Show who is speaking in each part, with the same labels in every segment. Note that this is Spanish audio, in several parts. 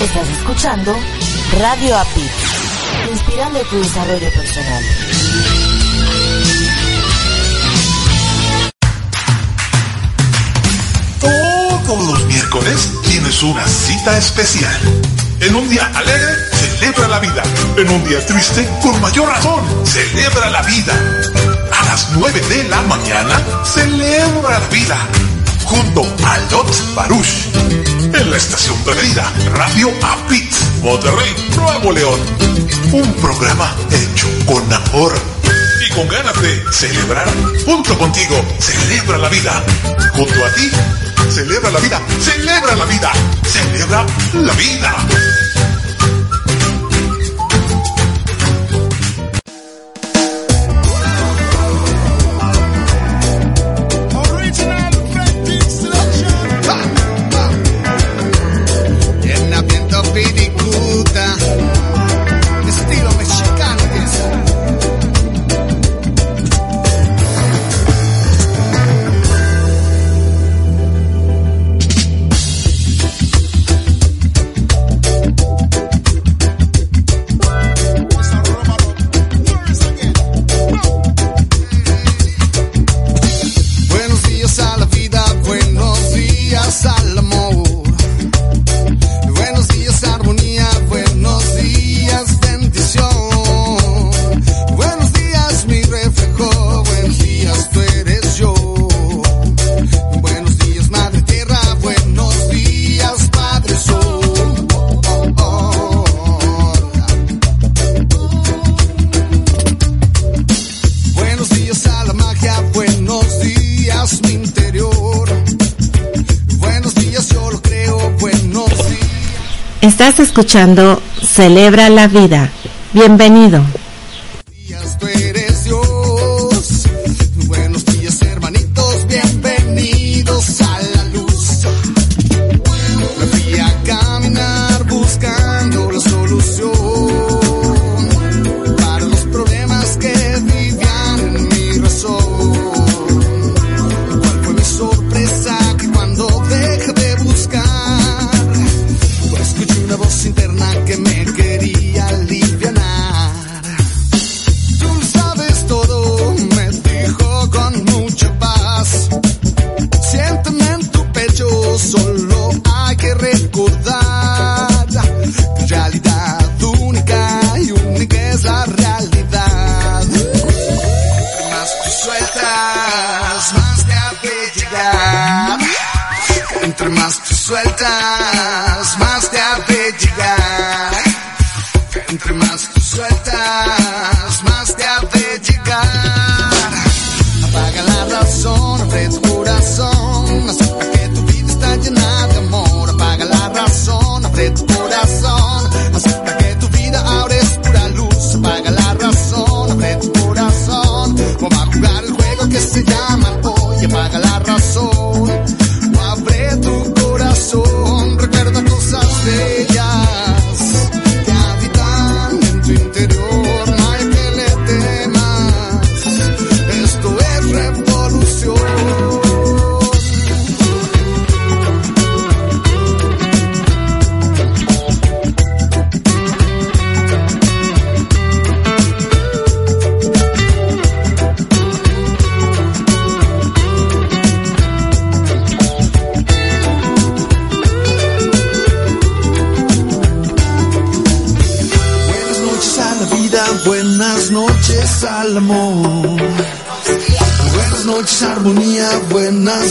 Speaker 1: Estás escuchando Radio API, inspirando tu desarrollo personal.
Speaker 2: Todos los miércoles tienes una cita especial. En un día alegre, celebra la vida. En un día triste, con mayor razón, celebra la vida. A las 9 de la mañana, celebra la vida junto a Lot Baruch en la estación preferida Radio Apit, Monterrey, Nuevo León. Un programa hecho con amor y con ganas de celebrar junto contigo. Celebra la vida. Junto a ti, celebra la vida. Celebra la vida. Celebra la vida.
Speaker 1: Escuchando Celebra la Vida. Bienvenido.
Speaker 3: Entre
Speaker 4: más te sueltas.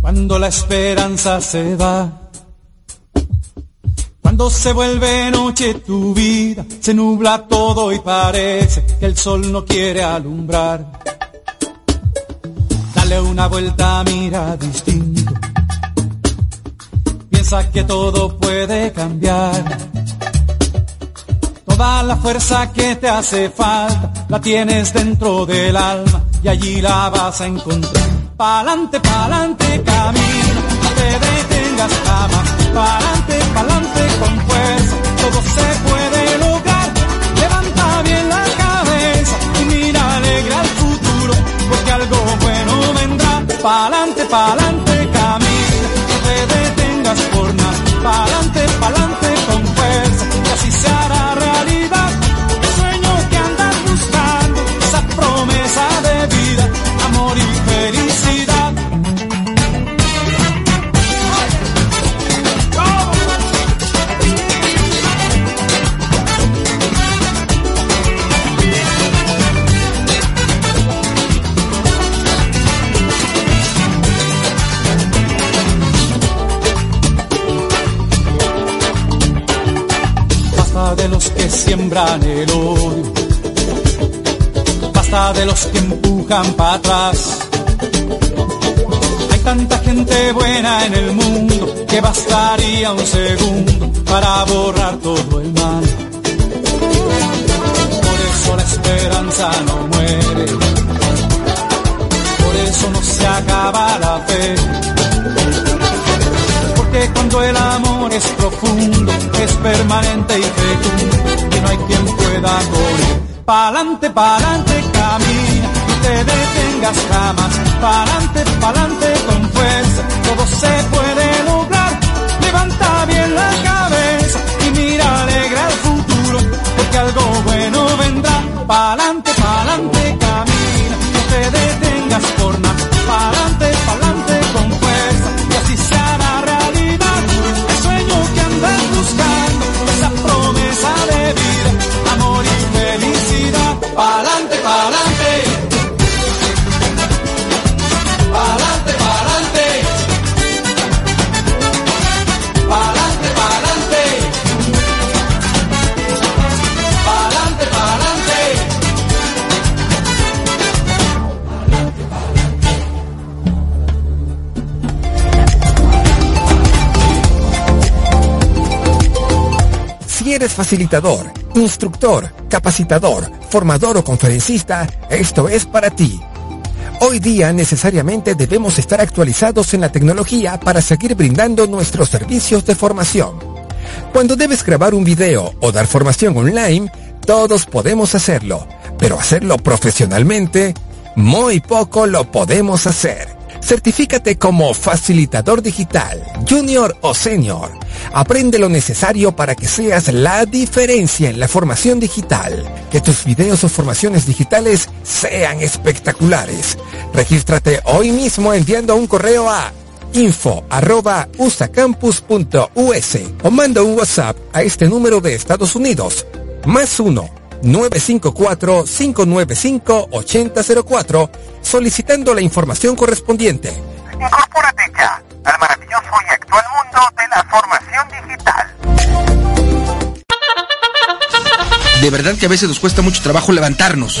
Speaker 4: Cuando la esperanza se va. Cuando se vuelve noche tu vida, se nubla todo y parece que el sol no quiere alumbrar. Dale una vuelta, mira distinto. Piensa que todo puede cambiar Toda la fuerza que te hace falta la tienes dentro del alma y allí la vas a encontrar. Pa'lante, pa'lante, camina, no te detengas jamás. Pa'lante, pa'lante con fuerza, todo se puede lograr. Levanta bien la cabeza y mira alegra el futuro, porque algo bueno vendrá. Pa'lante, pa'lante, siembran el odio. Basta de los que empujan para atrás. Hay tanta gente buena en el mundo que bastaría un segundo para borrar todo el mal. Por eso la esperanza no muere. Por eso no se acaba la fe cuando el amor es profundo, es permanente y fecundo, que no hay quien pueda correr. Pa'lante, pa'lante, camina, no te detengas jamás. Pa'lante, pa'lante, con fuerza, todo se puede lograr. Levanta bien la cabeza y mira alegra el futuro, porque algo bueno vendrá. Pa'lante, pa'lante, camina, no te detengas por. Pa'lante, pa'lante,
Speaker 5: facilitador, instructor, capacitador, formador o conferencista, esto es para ti. Hoy día necesariamente debemos estar actualizados en la tecnología para seguir brindando nuestros servicios de formación. Cuando debes grabar un video o dar formación online, todos podemos hacerlo, pero hacerlo profesionalmente, muy poco lo podemos hacer. Certifícate como facilitador digital, junior o senior. Aprende lo necesario para que seas la diferencia en la formación digital. Que tus videos o formaciones digitales sean espectaculares. Regístrate hoy mismo enviando un correo a info arroba usacampus.us o manda un WhatsApp a este número de Estados Unidos. Más 1 954-595-8004 solicitando la información correspondiente.
Speaker 6: Incorpórate ya al maravilloso y actual mundo de la formación digital.
Speaker 7: De verdad que a veces nos cuesta mucho trabajo levantarnos.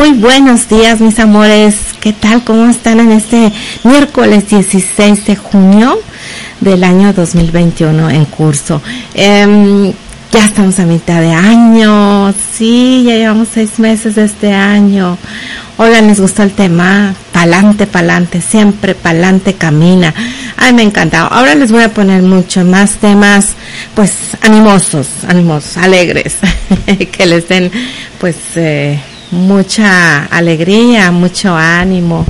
Speaker 1: Muy buenos días, mis amores. ¿Qué tal? ¿Cómo están en este miércoles 16 de junio del año 2021 en curso? Em, ya estamos a mitad de año. Sí, ya llevamos seis meses de este año. Oigan, ¿les gustó el tema? Pa'lante, pa'lante, siempre pa'lante camina. Ay, me encanta. Ahora les voy a poner mucho más temas, pues, animosos, animosos, alegres, que les den, pues, eh, mucha alegría, mucho ánimo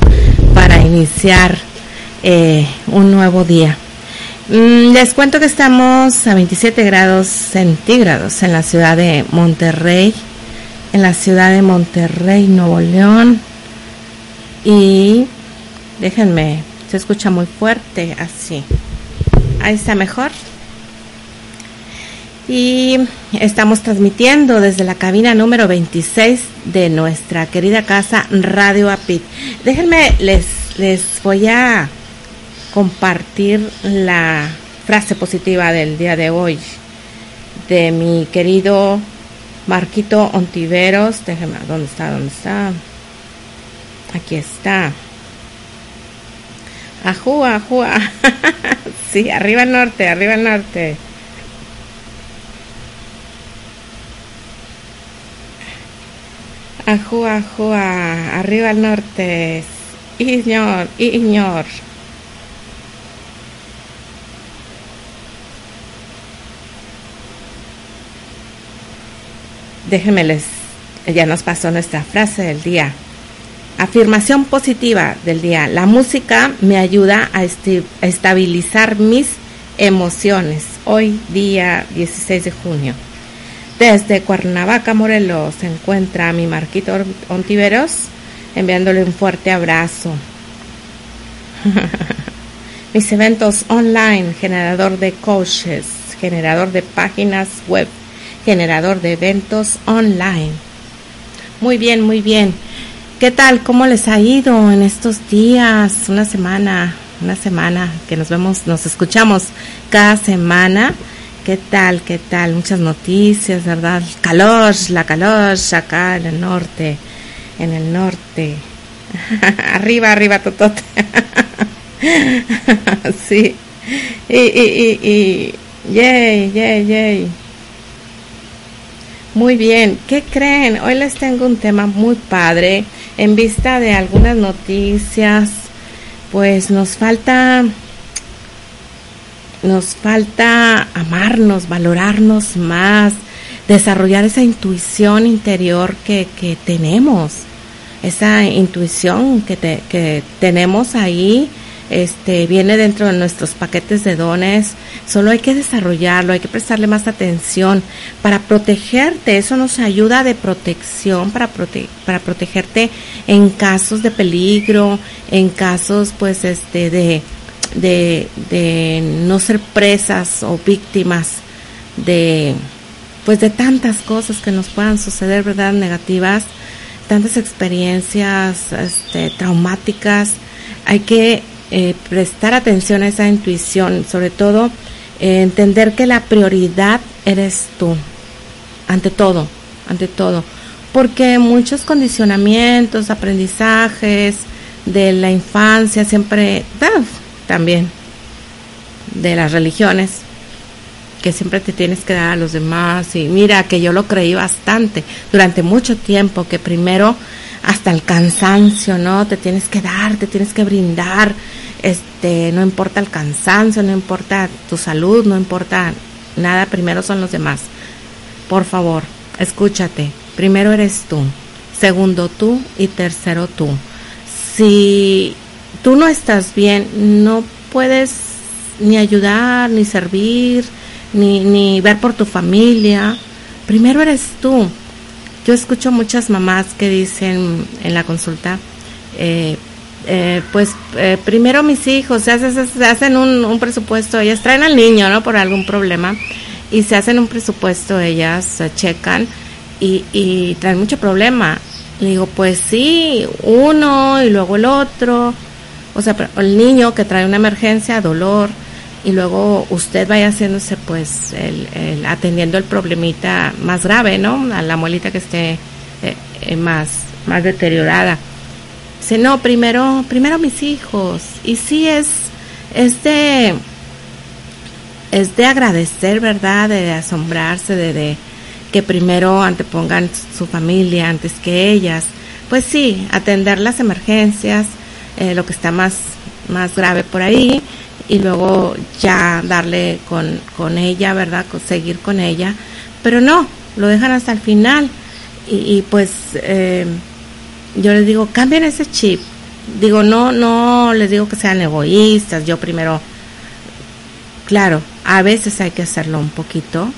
Speaker 1: para iniciar eh, un nuevo día. Mm, les cuento que estamos a 27 grados centígrados en la ciudad de Monterrey, en la ciudad de Monterrey, Nuevo León. Y déjenme, se escucha muy fuerte así. Ahí está mejor. Y estamos transmitiendo desde la cabina número 26 de nuestra querida casa Radio Apit. Déjenme, les, les voy a compartir la frase positiva del día de hoy de mi querido Marquito Ontiveros. Déjenme, ¿dónde está? ¿Dónde está? Aquí está. Ajúa, ajúa. sí, arriba al norte, arriba al norte. Ajúa, ajúa, arriba al norte. Iñor, Iñor. Déjenme les, ya nos pasó nuestra frase del día. Afirmación positiva del día. La música me ayuda a, estabilizar mis emociones. Hoy día 16 de junio. Desde Cuernavaca, Morelos, se encuentra mi Marquito Ontiveros, enviándole un fuerte abrazo. Mis eventos online, generador de coaches, generador de páginas web, generador de eventos online. Muy bien, muy bien. ¿Qué tal? ¿Cómo les ha ido en estos días? Una semana, una semana que nos vemos, nos escuchamos cada semana. ¿Qué tal? ¿Qué tal? Muchas noticias, ¿verdad? Calor, la calor acá en el norte, en el norte. arriba, arriba, totote. sí. Y, y, y, y, yay, yay, yay. Muy bien, ¿qué creen? Hoy les tengo un tema muy padre en vista de algunas noticias. Pues nos falta nos falta amarnos, valorarnos más, desarrollar esa intuición interior que, que tenemos, esa intuición que, que tenemos ahí este, viene dentro de nuestros paquetes de dones, solo hay que desarrollarlo, hay que prestarle más atención. Para protegerte, eso nos ayuda de protección para, para protegerte en casos de peligro, en casos pues este de, de, de no ser presas o víctimas de pues de tantas cosas que nos puedan suceder, ¿verdad? Negativas, tantas experiencias este, traumáticas. Hay que eh, prestar atención a esa intuición, sobre todo eh, entender que la prioridad eres tú, ante todo, ante todo, porque muchos condicionamientos, aprendizajes de la infancia, siempre, también de las religiones, que siempre te tienes que dar a los demás, y mira que yo lo creí bastante durante mucho tiempo, que primero hasta el cansancio, ¿no? Te tienes que dar, te tienes que brindar, este, no importa el cansancio, no importa tu salud, no importa nada, primero son los demás. Por favor, escúchate, primero eres tú, segundo tú y tercero tú. Si tú no estás bien, no puedes ni ayudar, ni servir, ni, ni ver por tu familia. Primero eres tú. Yo escucho muchas mamás que dicen en la consulta, eh, eh, pues eh, primero mis hijos se, hacen un, presupuesto, ellas traen al niño, ¿no? Por algún problema y se hacen un presupuesto, ellas se checan y, y traen mucho problema. Le digo, pues sí, uno y luego el otro. O sea, el niño que trae una emergencia, dolor, y luego usted vaya haciéndose pues el, atendiendo el problemita más grave, ¿no? A la muelita que esté eh, eh, más, más deteriorada. Dice, no, primero, primero mis hijos. Y sí es, es de, es de agradecer, ¿verdad? De asombrarse, de, de que primero antepongan su familia antes que ellas. Pues sí, atender las emergencias, eh, lo que está más, más grave por ahí, y luego ya darle con, con ella, ¿verdad? seguir con ella. Pero no, lo dejan hasta el final. Y, pues eh, yo les digo, cambien ese chip. Digo, no, no les digo que sean egoístas. Yo primero, claro, a veces hay que hacerlo un poquito.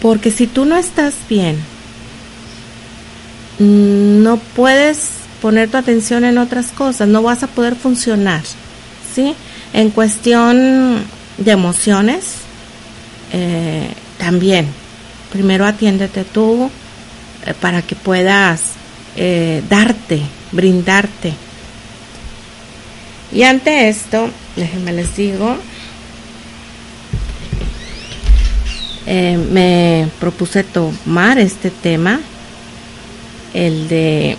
Speaker 1: Porque si tú no estás bien, no puedes poner tu atención en otras cosas, no vas a poder funcionar, ¿sí? En cuestión de emociones, eh, también, primero atiéndete tú eh, para que puedas eh, darte, brindarte. Y ante esto, déjenme les digo, me propuse tomar este tema, el de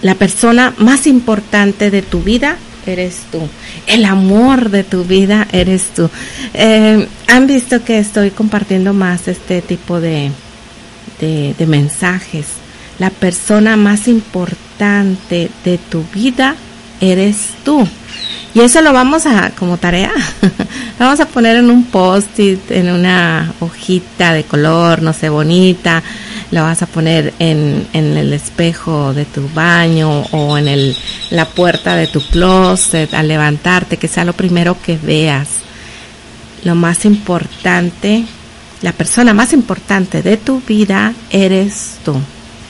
Speaker 1: La persona más importante de tu vida eres tú. El amor de tu vida eres tú. Eh, Han visto que estoy compartiendo más este tipo de, de, mensajes. La persona más importante de tu vida eres tú. Y eso lo vamos a, como tarea, vamos a poner en un post-it, en una hojita de color, no sé, bonita, la vas a poner en, el espejo de tu baño o en el, la puerta de tu closet al levantarte, que sea lo primero que veas. Lo más importante, la persona más importante de tu vida eres tú,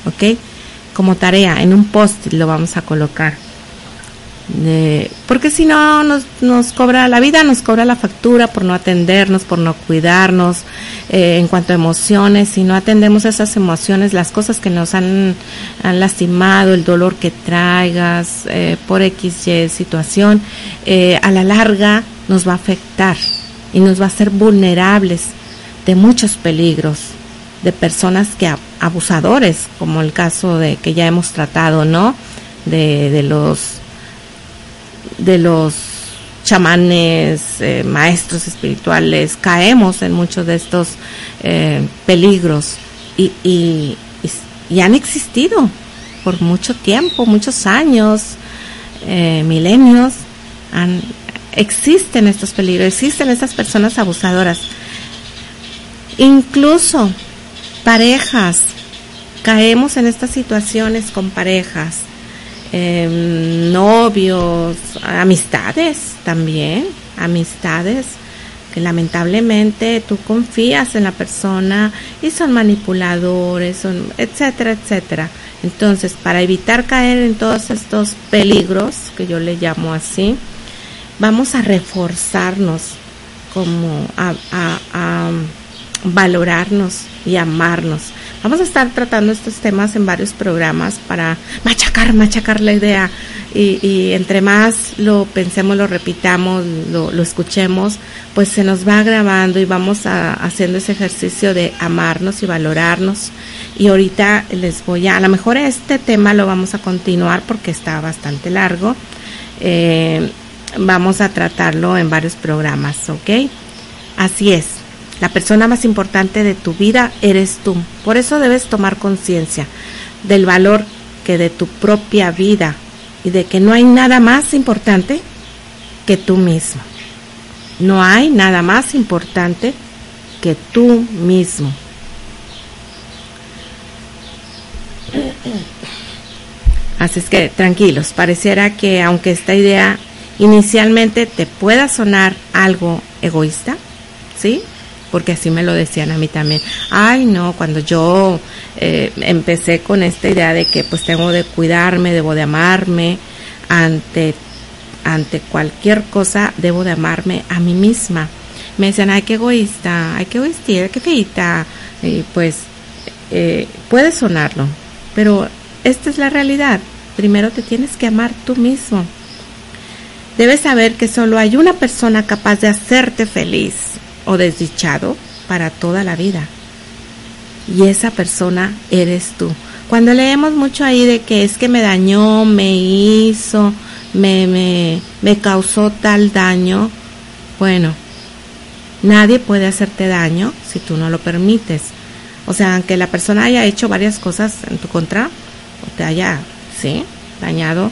Speaker 1: ¿ok? Como tarea, en un post lo vamos a colocar porque si no nos, nos cobra la vida, nos cobra la factura por no atendernos, por no cuidarnos eh, en cuanto a emociones. Si no atendemos esas emociones, las cosas que nos han, han lastimado, el dolor que traigas eh, por X, Y situación, eh, a la larga nos va a afectar y nos va a hacer vulnerables de muchos peligros de personas que abusadores, como el caso de que ya hemos tratado, ¿no? De, de los de los chamanes, eh, maestros espirituales, caemos en muchos de estos eh, peligros y, y, han existido por mucho tiempo, muchos años, eh, milenios, han, existen estos peligros, existen estas personas abusadoras. Incluso parejas, caemos en estas situaciones con parejas Em, novios, amistades también, amistades que lamentablemente tú confías en la persona y son manipuladores, etcétera, etcétera. Entonces, para evitar caer en todos estos peligros, que yo le llamo así, vamos a reforzarnos como a valorarnos y amarnos. Vamos a estar tratando estos temas en varios programas para machacar, machacar la idea y, entre más lo pensemos, lo repitamos, lo, lo, escuchemos, pues se nos va grabando y vamos a, haciendo ese ejercicio de amarnos y valorarnos. Y ahorita les voy a, a lo mejor este tema lo vamos a continuar porque está bastante largo. Eh, vamos a tratarlo en varios programas, ¿ok? Así es. La persona más importante de tu vida eres tú. Por eso debes tomar conciencia del valor que de tu propia vida y de que no hay nada más importante que tú mismo. No hay nada más importante que tú mismo. Así es que tranquilos, pareciera que aunque esta idea inicialmente te pueda sonar algo egoísta, ¿sí? Porque así me lo decían a mí también. Ay, no, cuando yo eh, empecé con esta idea de que pues tengo de cuidarme, debo de amarme, ante, ante cualquier cosa debo de amarme a mí misma. Me decían, ay, qué egoísta, ay, qué egoísta, qué feita. Y pues eh, puede sonarlo, pero esta es la realidad. Primero te tienes que amar tú mismo. Debes saber que solo hay una persona capaz de hacerte feliz o desdichado para toda la vida. Y esa persona eres tú. Cuando leemos mucho ahí de que es que me dañó, me hizo, me, me, me causó tal daño, bueno, nadie puede hacerte daño si tú no lo permites. O sea, aunque la persona haya hecho varias cosas en tu contra, o te haya, sí, dañado,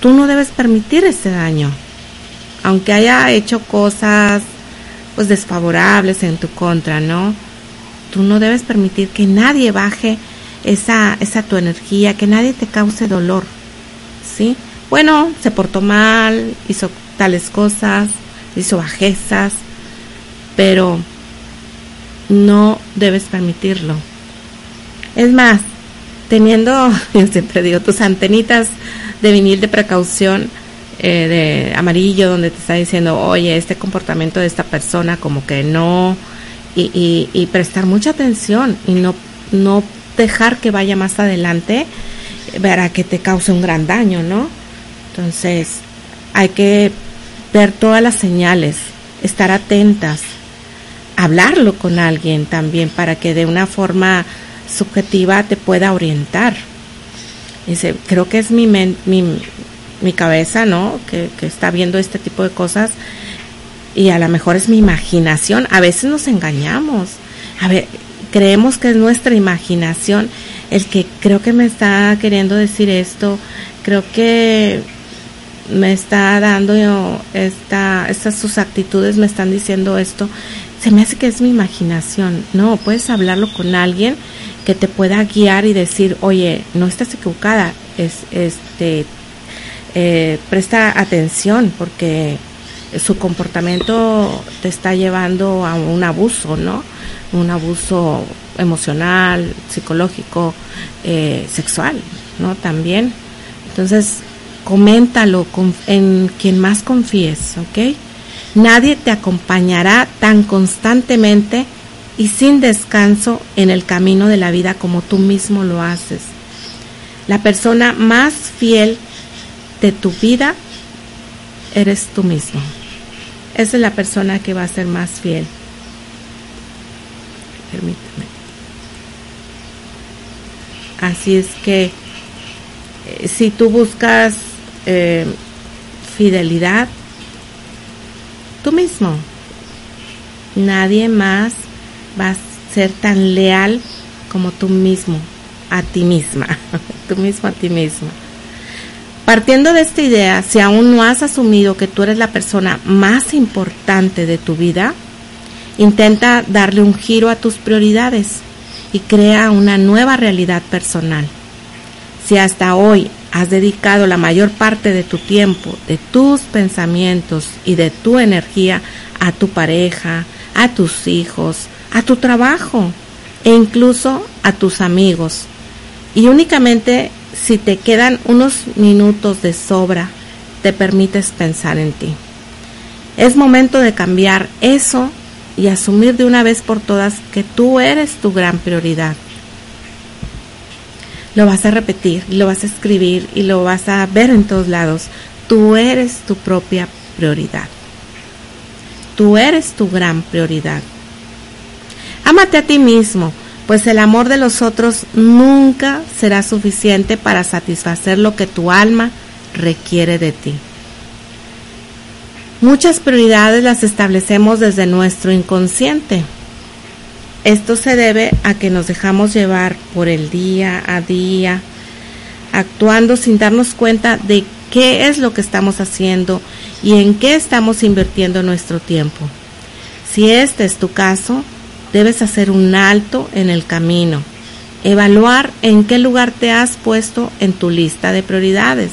Speaker 1: tú no debes permitir ese daño. Aunque haya hecho cosas pues desfavorables en tu contra, ¿no? Tú no debes permitir que nadie baje esa, esa tu energía, que nadie te cause dolor, ¿sí? Bueno, se portó mal, hizo tales cosas, hizo bajezas, pero no debes permitirlo. Es más, teniendo, yo siempre digo, tus antenitas de vinil de precaución eh, de amarillo, donde te está diciendo, oye, este comportamiento de esta persona, como que no, y, y, prestar mucha atención y no, no dejar que vaya más adelante para que te cause un gran daño, ¿no? Entonces, hay que ver todas las señales, estar atentas, hablarlo con alguien también para que de una forma subjetiva te pueda orientar. Dice, creo que es mi, mi, mi cabeza, ¿no? Que, que está viendo este tipo de cosas y a lo mejor es mi imaginación. A veces nos engañamos. A ver, creemos que es nuestra imaginación el que creo que me está queriendo decir esto. Creo que me está dando esta, estas sus actitudes me están diciendo esto. Se me hace que es mi imaginación. No, puedes hablarlo con alguien que te pueda guiar y decir, oye, no estás equivocada, es, este, eh, presta atención porque su comportamiento te está llevando a un abuso, ¿no? Un abuso emocional, psicológico, eh, sexual, ¿no? También. Entonces, coméntalo con, en quien más confíes, ¿ok? Nadie te acompañará tan constantemente y sin descanso en el camino de la vida como tú mismo lo haces. La persona más fiel de tu vida eres tú mismo. Esa es la persona que va a ser más fiel. Permíteme. Así es que eh, si tú buscas eh, fidelidad, tú mismo, nadie más va a ser tan leal como tú mismo a ti misma, tú mismo a ti misma. Partiendo de esta idea, si aún no has asumido que tú eres la persona más importante de tu vida, intenta darle un giro a tus prioridades y crea una nueva realidad personal. Si hasta hoy has dedicado la mayor parte de tu tiempo, de tus pensamientos y de tu energía a tu pareja, a tus hijos, a tu trabajo e incluso a tus amigos, y únicamente si te quedan unos minutos de sobra, te permites pensar en ti. Es momento de cambiar eso y asumir de una vez por todas que tú eres tu gran prioridad. Lo vas a repetir, lo vas a escribir y lo vas a ver en todos lados. Tú eres tu propia prioridad. Tú eres tu gran prioridad. Ámate a ti mismo pues el amor de los otros nunca será suficiente para satisfacer lo que tu alma requiere de ti. Muchas prioridades las establecemos desde nuestro inconsciente. Esto se debe a que nos dejamos llevar por el día a día, actuando sin darnos cuenta de qué es lo que estamos haciendo y en qué estamos invirtiendo nuestro tiempo. Si este es tu caso, debes hacer un alto en el camino, evaluar en qué lugar te has puesto en tu lista de prioridades.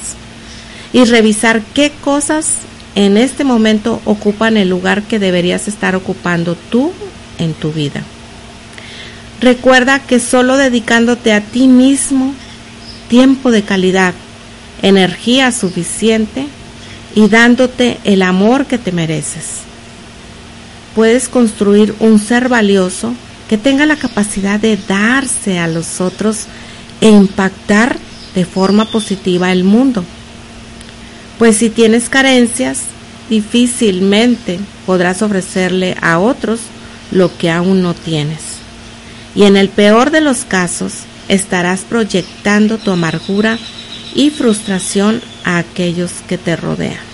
Speaker 1: Y revisar qué cosas en este momento ocupan el lugar que deberías estar ocupando tú en tu vida. Recuerda que solo dedicándote a ti mismo tiempo de calidad, energía suficiente y dándote el amor que te mereces puedes construir un ser valioso que tenga la capacidad de darse a los otros e impactar de forma positiva el mundo. Pues si tienes carencias, difícilmente podrás ofrecerle a otros lo que aún no tienes. Y en el peor de los casos, estarás proyectando tu amargura y frustración a aquellos que te rodean.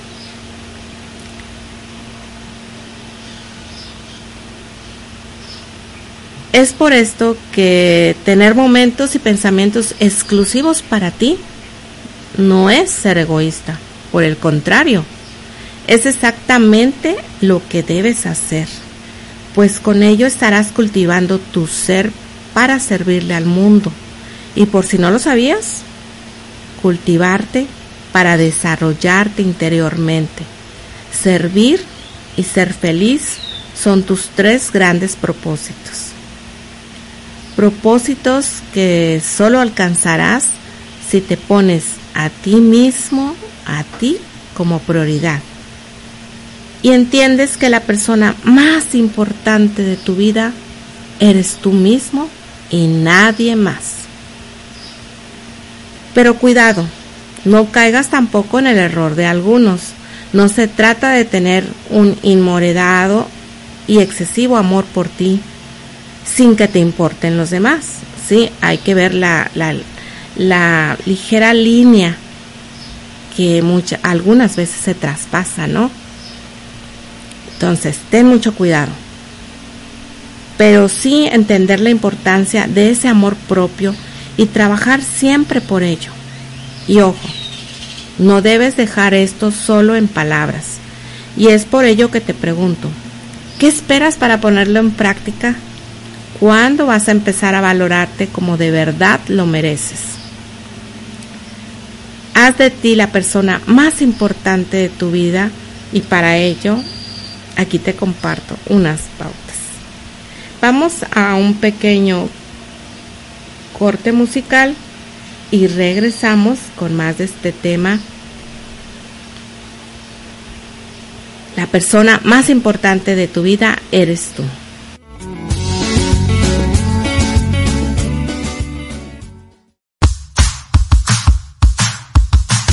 Speaker 1: Es por esto que tener momentos y pensamientos exclusivos para ti no es ser egoísta. Por el contrario, es exactamente lo que debes hacer, pues con ello estarás cultivando tu ser para servirle al mundo. Y por si no lo sabías, cultivarte para desarrollarte interiormente. Servir y ser feliz son tus tres grandes propósitos propósitos que solo alcanzarás si te pones a ti mismo, a ti como prioridad. Y entiendes que la persona más importante de tu vida eres tú mismo y nadie más. Pero cuidado, no caigas tampoco en el error de algunos. No se trata de tener un inmoredado y excesivo amor por ti, sin que te importen los demás. Sí, hay que ver la, la, ligera línea que muchas, algunas veces se traspasa, ¿no? Entonces, ten mucho cuidado. Pero sí entender la importancia de ese amor propio y trabajar siempre por ello. Y ojo, no debes dejar esto solo en palabras. Y es por ello que te pregunto, ¿qué esperas para ponerlo en práctica? ¿Cuándo vas a empezar a valorarte como de verdad lo mereces? Haz de ti la persona más importante de tu vida y para ello aquí te comparto unas pautas. Vamos a un pequeño corte musical y regresamos con más de este tema. La persona más importante de tu vida eres tú.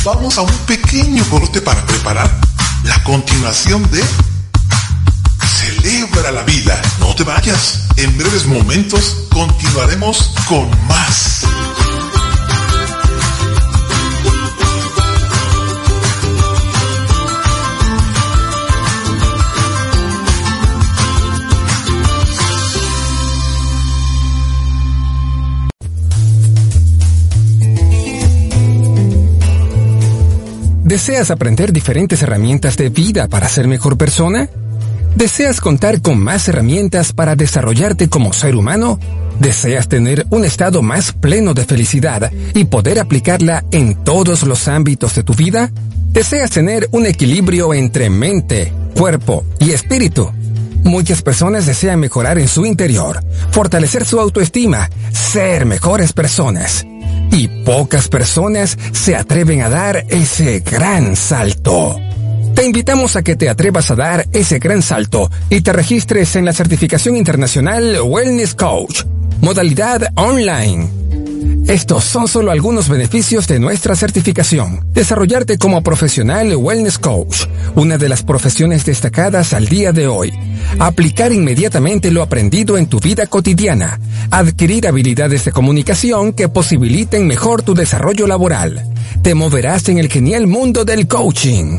Speaker 2: Vamos a un pequeño corte para preparar la continuación de Celebra la vida. No te vayas. En breves momentos continuaremos con más.
Speaker 5: ¿Deseas aprender diferentes herramientas de vida para ser mejor persona? ¿Deseas contar con más herramientas para desarrollarte como ser humano? ¿Deseas tener un estado más pleno de felicidad y poder aplicarla en todos los ámbitos de tu vida? ¿Deseas tener un equilibrio entre mente, cuerpo y espíritu? Muchas personas desean mejorar en su interior, fortalecer su autoestima, ser mejores personas y pocas personas se atreven a dar ese gran salto. Te invitamos a que te atrevas a dar ese gran salto y te registres en la certificación internacional Wellness Coach, modalidad online estos son solo algunos beneficios de nuestra certificación. Desarrollarte como profesional wellness coach, una de las profesiones destacadas al día de hoy. Aplicar inmediatamente lo aprendido en tu vida cotidiana. Adquirir habilidades de comunicación que posibiliten mejor tu desarrollo laboral. Te moverás en el genial mundo del coaching.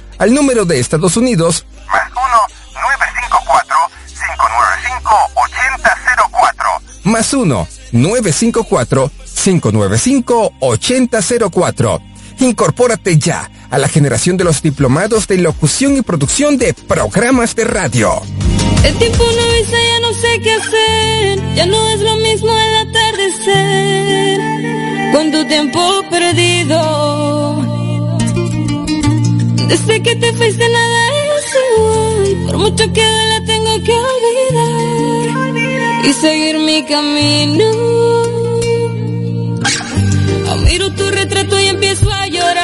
Speaker 5: al número de Estados Unidos
Speaker 6: más 1-954-595-8004.
Speaker 5: más 1-954-595-8004. Incorpórate ya a la generación de los diplomados de locución y producción de programas de radio.
Speaker 8: El tiempo no avisa, ya no sé qué hacer. Ya no es lo mismo el atardecer. Con tu tiempo perdido. Desde que te fuiste nada es igual. Por mucho que la tengo que olvidar. Y seguir mi camino. Ah, miro tu retrato y empiezo a llorar.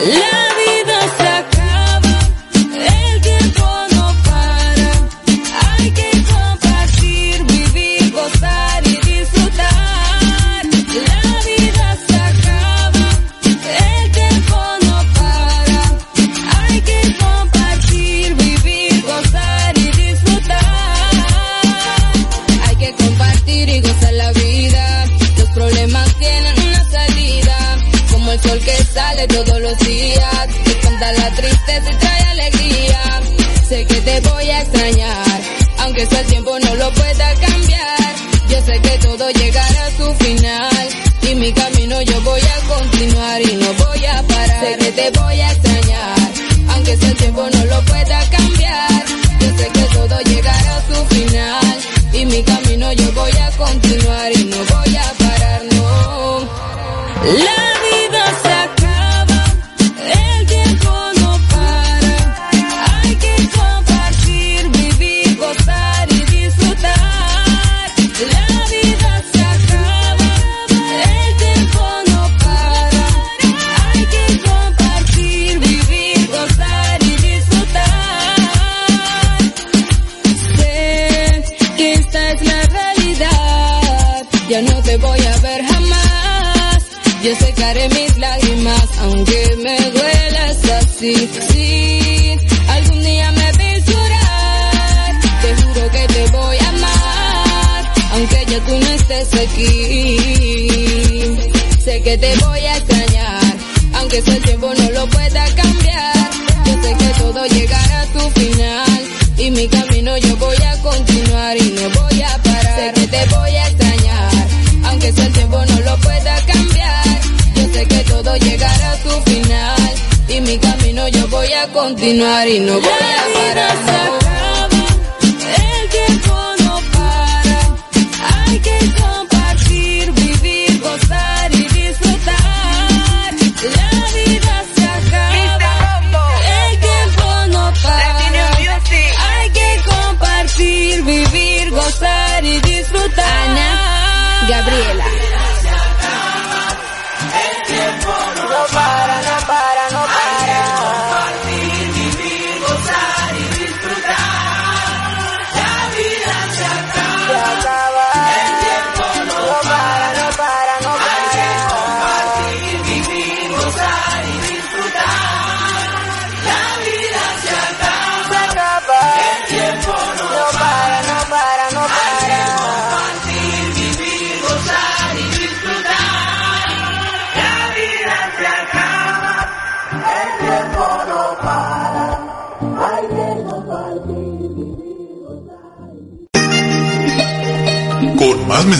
Speaker 8: La te voy a extrañar, aunque sea el tiempo no lo pueda cambiar. Yo sé que todo llegará a su final y mi camino yo voy a continuar y no voy a parar, no. Estés aquí. Sé que te voy a extrañar, aunque el tiempo no lo pueda cambiar. Yo sé que todo llegará a su final y mi camino yo voy a continuar y no voy a parar. Sé que te voy a extrañar, aunque el tiempo no lo pueda cambiar. Yo sé que todo llegará a su final y mi camino yo voy a continuar y no voy a parar.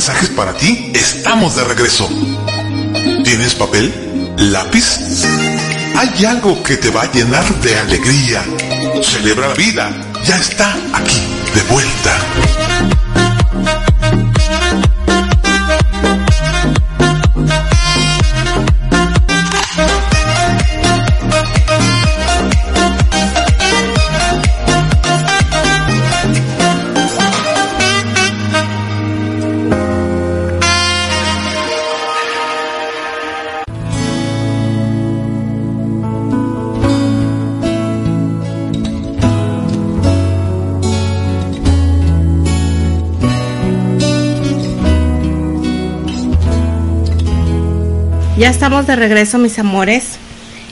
Speaker 2: Mensajes para ti, estamos de regreso. ¿Tienes papel? ¿Lápiz? Hay algo que te va a llenar de alegría. Celebra la vida. Ya está aquí, de vuelta.
Speaker 1: Ya estamos de regreso, mis amores,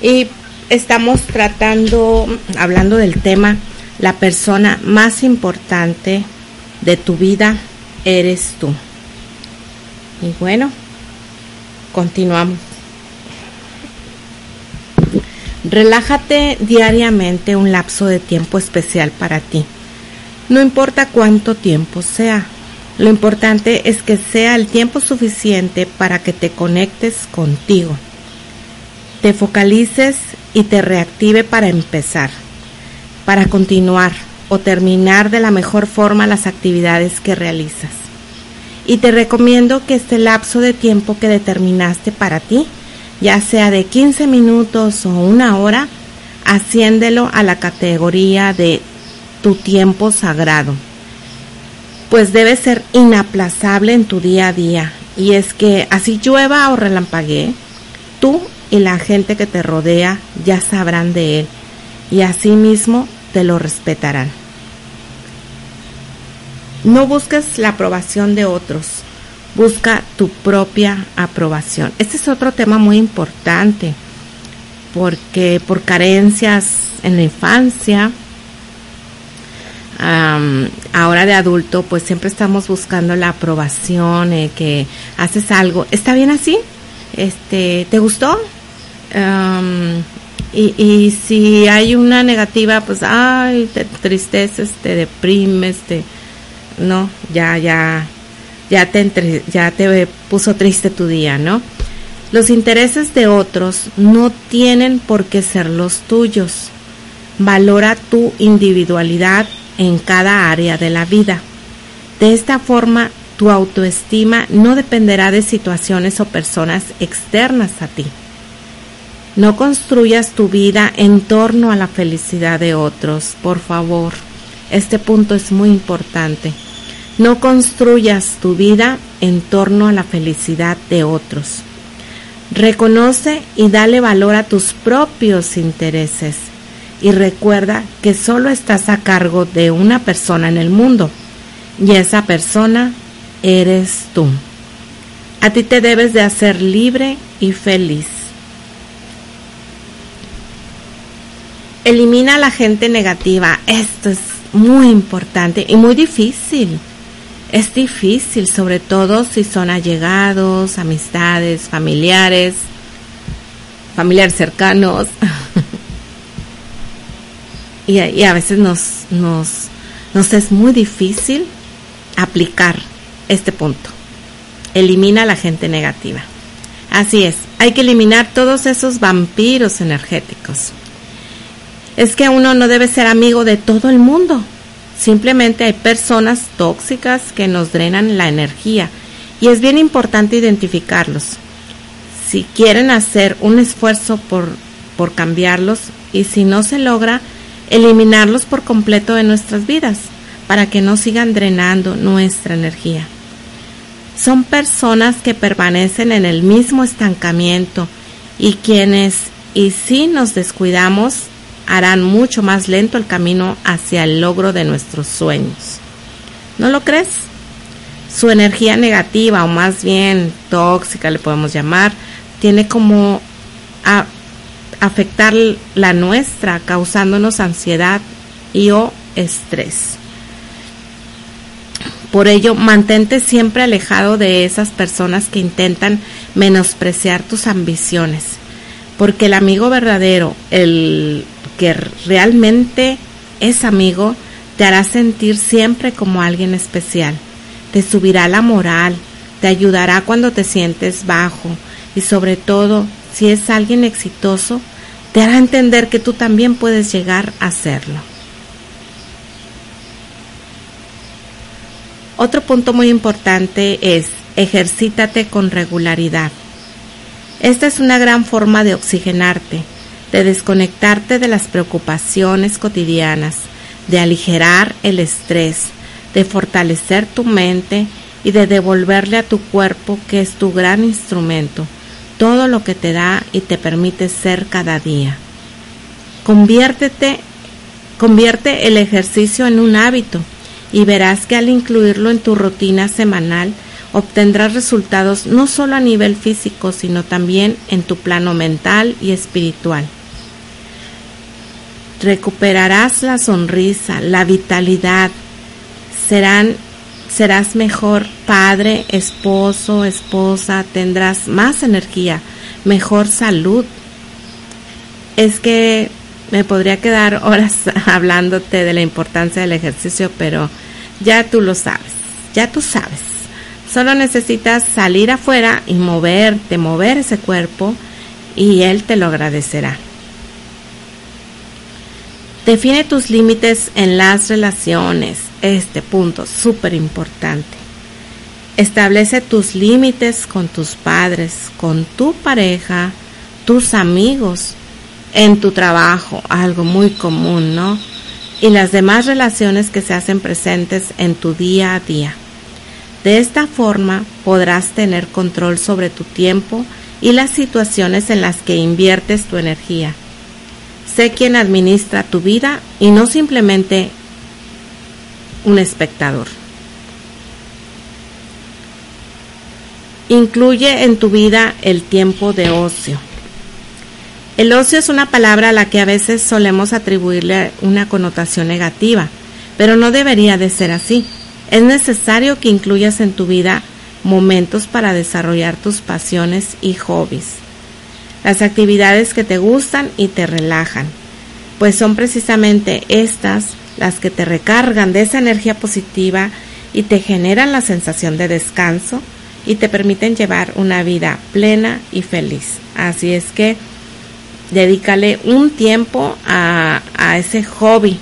Speaker 1: y estamos tratando, hablando del tema, la persona más importante de tu vida eres tú. Y bueno, continuamos. Relájate diariamente un lapso de tiempo especial para ti. No importa cuánto tiempo sea, lo importante es que sea el tiempo suficiente para que te conectes contigo, te focalices y te reactive para empezar, para continuar o terminar de la mejor forma las actividades que realizas. Y te recomiendo que este lapso de tiempo que determinaste para ti, ya sea de 15 minutos o una hora, asciéndelo a la categoría de tu tiempo sagrado pues debe ser inaplazable en tu día a día. Y es que así llueva o relampaguee, tú y la gente que te rodea ya sabrán de él y asimismo te lo respetarán. No busques la aprobación de otros, busca tu propia aprobación. Este es otro tema muy importante porque por carencias en la infancia, ahora de adulto, pues siempre estamos buscando la aprobación, eh, que haces algo, ¿está bien así? Este, ¿te gustó? y, si hay una negativa, pues, ay, te tristeces, te deprimes, te, no, ya, ya, ya te, ya te puso triste tu día, ¿no? Los intereses de otros no tienen por qué ser los tuyos. Valora tu individualidad en cada área de la vida. De esta forma, tu autoestima no dependerá de situaciones o personas externas a ti. No construyas tu vida en torno a la felicidad de otros, por favor. Este punto es muy importante. No construyas tu vida en torno a la felicidad de otros. Reconoce y dale valor a tus propios intereses y recuerda que solo estás a cargo de una persona en el mundo y esa persona eres tú. A ti te debes de hacer libre y feliz. Elimina a la gente negativa. Esto es muy importante y muy difícil. Es difícil, sobre todo si son allegados, amistades, familiares, familiares cercanos. y, a veces nos, nos, es muy difícil aplicar este punto. Elimina a la gente negativa. Así es, hay que eliminar todos esos vampiros energéticos. Es que uno no debe ser amigo de todo el mundo. Simplemente hay personas tóxicas que nos drenan la energía y es bien importante identificarlos. Si quieren hacer un esfuerzo por, por cambiarlos y si no se logra, eliminarlos por completo de nuestras vidas para que no sigan drenando nuestra energía. Son personas que permanecen en el mismo estancamiento y quienes, y si nos descuidamos, harán mucho más lento el camino hacia el logro de nuestros sueños. ¿No lo crees? Su energía negativa o más bien tóxica le podemos llamar, tiene como a afectar la nuestra, causándonos ansiedad y o estrés. Por ello, mantente siempre alejado de esas personas que intentan menospreciar tus ambiciones, porque el amigo verdadero, el que realmente es amigo, te hará sentir siempre como alguien especial, te subirá la moral, te ayudará cuando te sientes bajo y sobre todo si es alguien exitoso, te hará entender que tú también puedes llegar a serlo. Otro punto muy importante es ejercítate con regularidad. Esta es una gran forma de oxigenarte, de desconectarte de las preocupaciones cotidianas, de aligerar el estrés, de fortalecer tu mente y de devolverle a tu cuerpo, que es tu gran instrumento, todo lo que te da y te permite ser cada día. Conviértete, convierte el ejercicio en un hábito y verás que al incluirlo en tu rutina semanal obtendrás resultados no solo a nivel físico, sino también en tu plano mental y espiritual. Recuperarás la sonrisa, la vitalidad, serán serás mejor padre, esposo, esposa, tendrás más energía, mejor salud. Es que me podría quedar horas hablándote de la importancia del ejercicio, pero ya tú lo sabes, ya tú sabes. Solo necesitas salir afuera y moverte, mover ese cuerpo y él te lo agradecerá. Define tus límites en las relaciones. Este punto súper importante. Establece tus límites con tus padres, con tu pareja, tus amigos, en tu trabajo, algo muy común, ¿no? Y las demás relaciones que se hacen presentes en tu día a día. De esta forma podrás tener control sobre tu tiempo y las situaciones en las que inviertes tu energía. Sé quien administra tu vida y no simplemente un espectador. Incluye en tu vida el tiempo de ocio. El ocio es una palabra a la que a veces solemos atribuirle una connotación negativa, pero no debería de ser así. Es necesario que incluyas en tu vida momentos para desarrollar tus pasiones y hobbies, las actividades que te gustan y te relajan, pues son precisamente estas las que te recargan de esa energía positiva y te generan la sensación de descanso y te permiten llevar una vida plena y feliz. Así es que dedícale un tiempo a, ese hobby,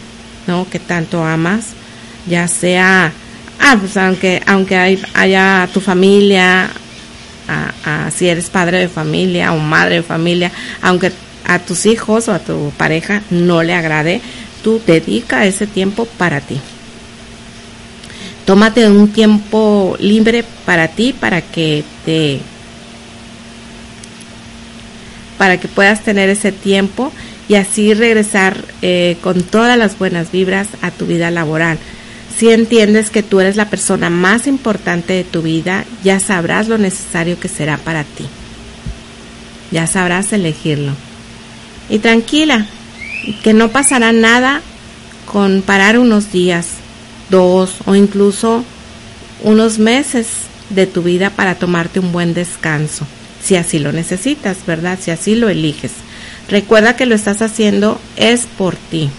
Speaker 1: ¿no? Que tanto amas, ya sea, ah, pues aunque, aunque hay, haya tu familia, a, si eres padre de familia o madre de familia, aunque a tus hijos o a tu pareja no le agrade, tú dedica ese tiempo para ti. Tómate un tiempo libre para ti, para que te para que puedas tener ese tiempo y así regresar eh, con todas las buenas vibras a tu vida laboral. Si entiendes que tú eres la persona más importante de tu vida, ya sabrás lo necesario que será para ti. Ya sabrás elegirlo. Y tranquila, que no pasará nada con parar unos días, dos o incluso unos meses de tu vida para tomarte un buen descanso si así lo necesitas, ¿verdad? Si así lo eliges. Recuerda que lo estás haciendo es por ti.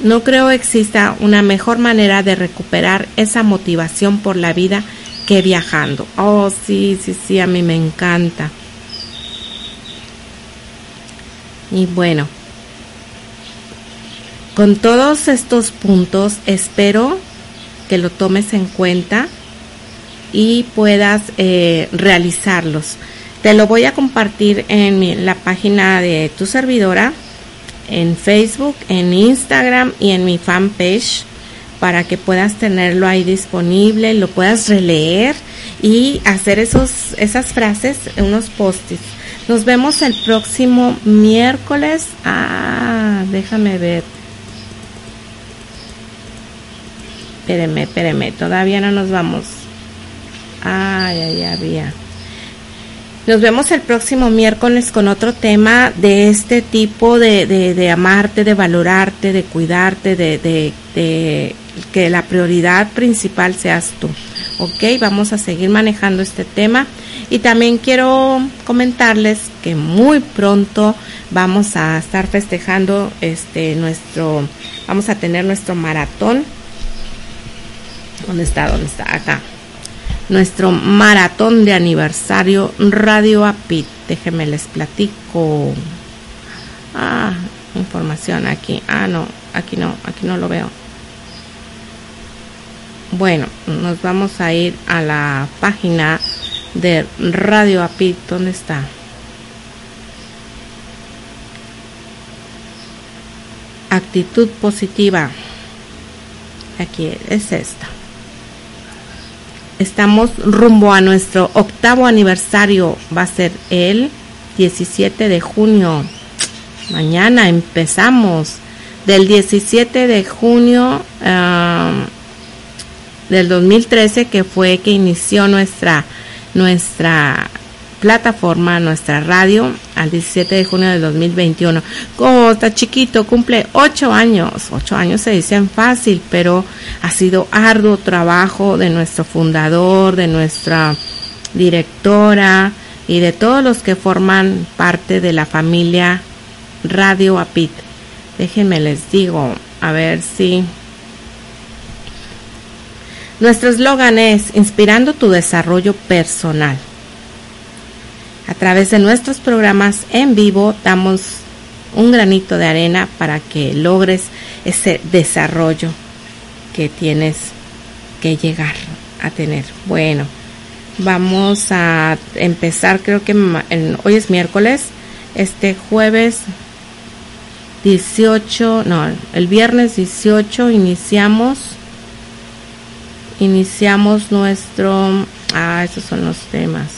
Speaker 1: No creo exista una mejor manera de recuperar esa motivación por la vida que viajando. Oh, sí, sí, sí, a mí me encanta. Y bueno, con todos estos puntos espero que lo tomes en cuenta y puedas eh, realizarlos. Te lo voy a compartir en la página de tu servidora, en Facebook, en Instagram y en mi fanpage para que puedas tenerlo ahí disponible, lo puedas releer y hacer esos, esas frases, unos post-its. Nos vemos el próximo miércoles. Ah, déjame ver. Espéreme, espéreme, todavía no nos vamos. Ay, ay, había. Nos vemos el próximo miércoles con otro tema de este tipo de, de, amarte, de valorarte, de cuidarte, de, de, que la prioridad principal seas tú. Ok, vamos a seguir manejando este tema. Y también quiero comentarles que muy pronto vamos a estar festejando este nuestro, vamos a tener nuestro maratón. ¿Dónde está? ¿Dónde está? Acá nuestro maratón de aniversario Radio APIT. Déjenme les platico. Ah, información aquí. Ah, no, aquí no, aquí no lo veo. Bueno, nos vamos a ir a la página de Radio APIT. ¿Dónde está? Actitud positiva. Aquí es esta. Estamos rumbo a nuestro octavo aniversario. Va a ser el 17 de junio. Mañana empezamos. Del 17 de junio del 2013 que fue que inició nuestra nuestra plataforma, nuestra radio, al 17 de junio del 2021. Como está chiquito, cumple ocho años. Ocho años se dicen fácil, pero ha sido arduo trabajo de nuestro fundador, de nuestra directora y de todos los que forman parte de la familia Radio APIT. Déjenme les digo, a ver si... Nuestro eslogan es Inspirando tu desarrollo personal. A través de nuestros programas en vivo damos un granito de arena para que logres ese desarrollo que tienes que llegar a tener. Bueno, vamos a empezar, creo que hoy es miércoles, este jueves 18, no, el viernes 18 iniciamos, iniciamos nuestro, ah, esos son los temas,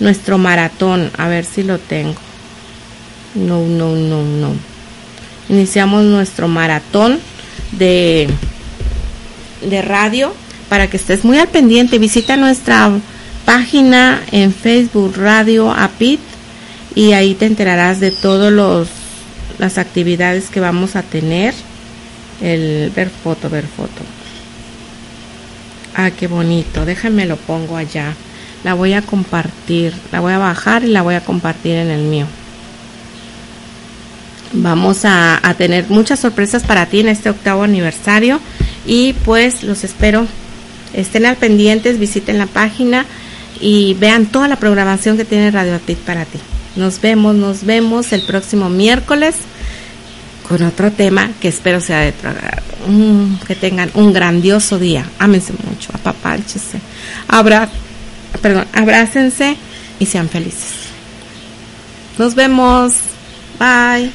Speaker 1: nuestro maratón, a ver si lo tengo. No, no, no, no. Iniciamos nuestro maratón de, de radio para que estés muy al pendiente. Visita nuestra página en Facebook Radio APIT y ahí te enterarás de todos los las actividades que vamos a tener. El ver foto, ver foto. Ah, qué bonito. Déjame lo pongo allá. La voy a compartir. La voy a bajar y la voy a compartir en el mío. Vamos a, tener muchas sorpresas para ti en este octavo aniversario y pues los espero estén al pendientes, visiten la página y vean toda la programación que tiene Radio Apit para ti. Nos vemos, nos vemos el próximo miércoles con otro tema que espero sea de tu mm, que tengan un grandioso día. Ámense mucho, apapánchese. Abra, perdón, abrácense y sean felices. Nos vemos. Bye.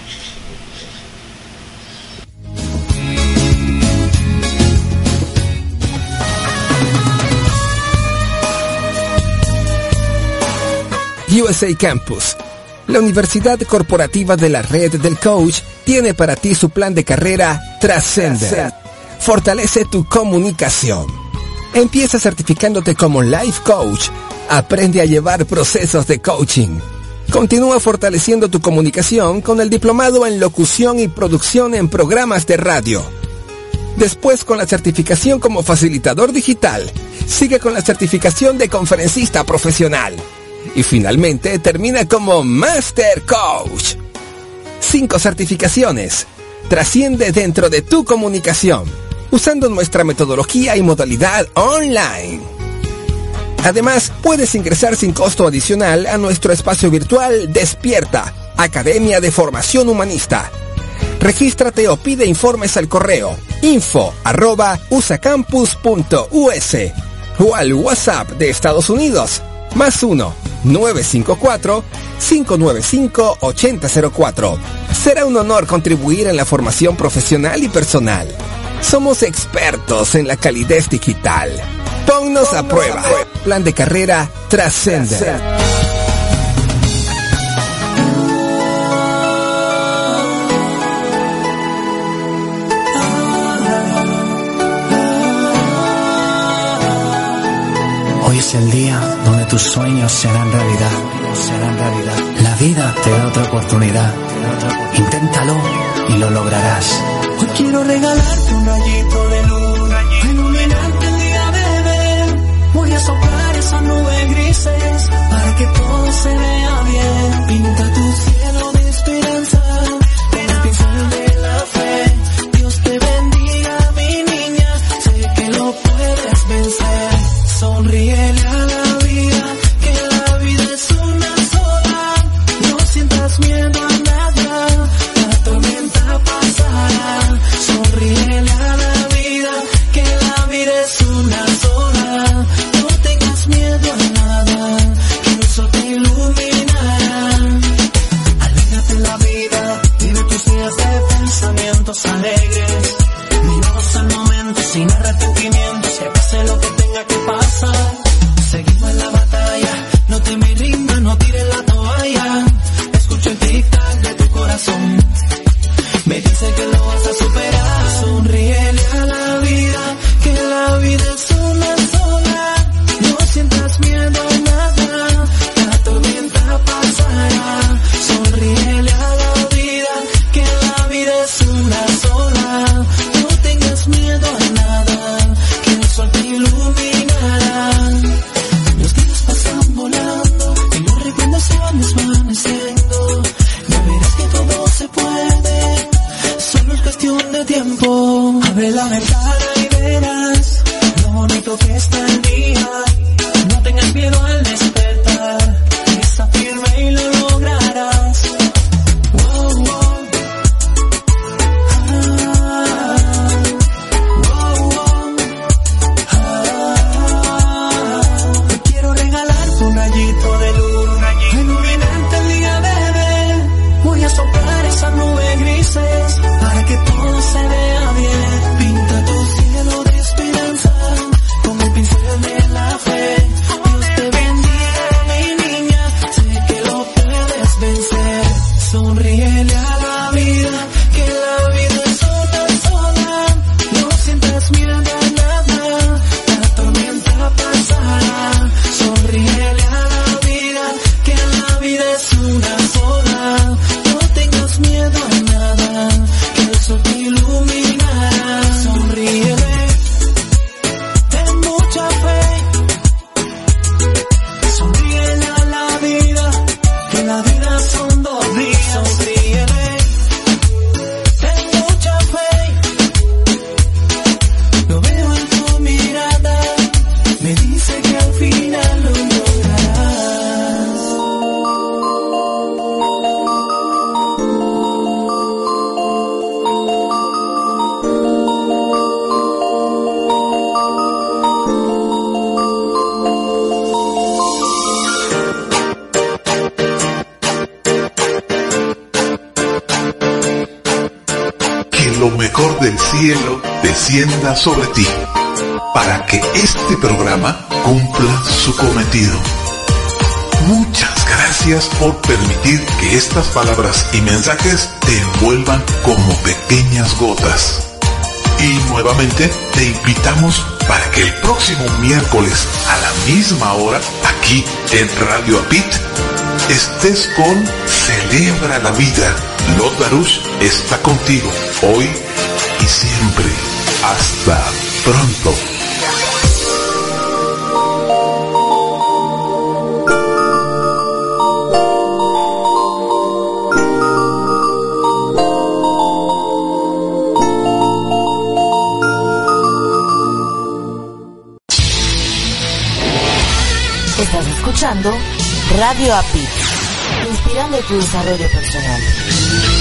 Speaker 5: USA Campus. La Universidad Corporativa de la Red del Coach tiene para ti su plan de carrera Trascender. Fortalece tu comunicación. Empieza certificándote como Life Coach. Aprende a llevar procesos de coaching. Continúa fortaleciendo tu comunicación con el diplomado en locución y producción en programas de radio. Después con la certificación como facilitador digital. Sigue con la certificación de conferencista profesional y finalmente termina como Master Coach. Cinco certificaciones. Trasciende dentro de tu comunicación, usando nuestra metodología y modalidad online. Además, puedes ingresar sin costo adicional a nuestro espacio virtual Despierta, Academia de Formación Humanista. Regístrate o pide informes al correo info arroba usacampus.us o al WhatsApp de Estados Unidos más 1-954-595-8004. Será un honor contribuir en la formación profesional y personal. Somos expertos en la calidez digital. Ponnos a prueba. Plan de carrera Trascender.
Speaker 9: Hoy es el día donde tus sueños serán realidad. Serán realidad. La vida te da otra oportunidad. Inténtalo y lo lograrás.
Speaker 10: Hoy quiero regalarte un rayito de luz. Iluminarte el día, bebé. Voy a soplar esas nubes grises para que todo se vea bien. Pinta tu cielo de cielo
Speaker 2: descienda sobre ti, para que este programa cumpla su cometido. Muchas gracias por permitir que estas palabras y mensajes te envuelvan como pequeñas gotas. Y nuevamente te invitamos para que el próximo miércoles a la misma hora, aquí en Radio Apit, estés con Celebra la Vida. Lot Baruch está contigo hoy y siempre. Hasta pronto.
Speaker 11: Estás escuchando Radio API, inspirando tu desarrollo personal.